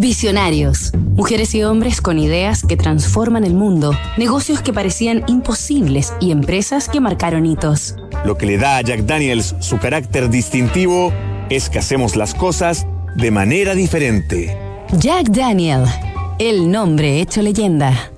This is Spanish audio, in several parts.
Visionarios. Mujeres y hombres con ideas que transforman el mundo, negocios que parecían imposibles y empresas que marcaron hitos. Lo que le da a Jack Daniels su carácter distintivo es que hacemos las cosas de manera diferente. Jack Daniel, el nombre hecho leyenda.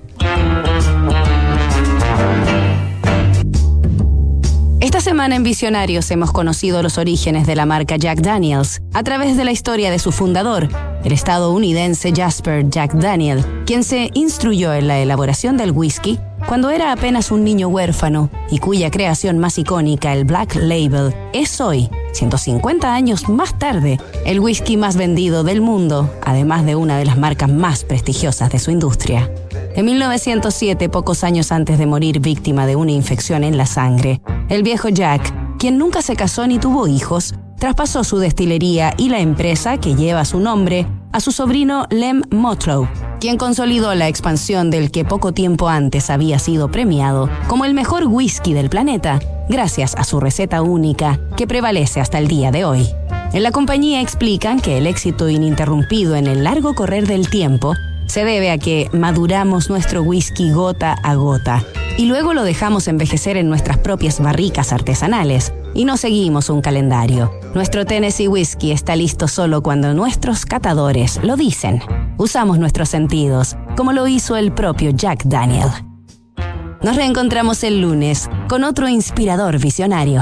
Esta semana en Visionarios hemos conocido los orígenes de la marca Jack Daniels a través de la historia de su fundador, el estadounidense Jasper Jack Daniel, quien se instruyó en la elaboración del whisky cuando era apenas un niño huérfano y cuya creación más icónica, el Black Label, es hoy, 150 años más tarde, el whisky más vendido del mundo, además de una de las marcas más prestigiosas de su industria. En 1907, pocos años antes de morir víctima de una infección en la sangre, el viejo Jack, quien nunca se casó ni tuvo hijos, traspasó su destilería y la empresa que lleva su nombre a su sobrino Lem Motlow, quien consolidó la expansión del que poco tiempo antes había sido premiado como el mejor whisky del planeta, gracias a su receta única que prevalece hasta el día de hoy. En la compañía explican que el éxito ininterrumpido en el largo correr del tiempo se debe a que maduramos nuestro whisky gota a gota y luego lo dejamos envejecer en nuestras propias barricas artesanales y no seguimos un calendario. Nuestro Tennessee Whisky está listo solo cuando nuestros catadores lo dicen. Usamos nuestros sentidos, como lo hizo el propio Jack Daniel. Nos reencontramos el lunes con otro inspirador visionario.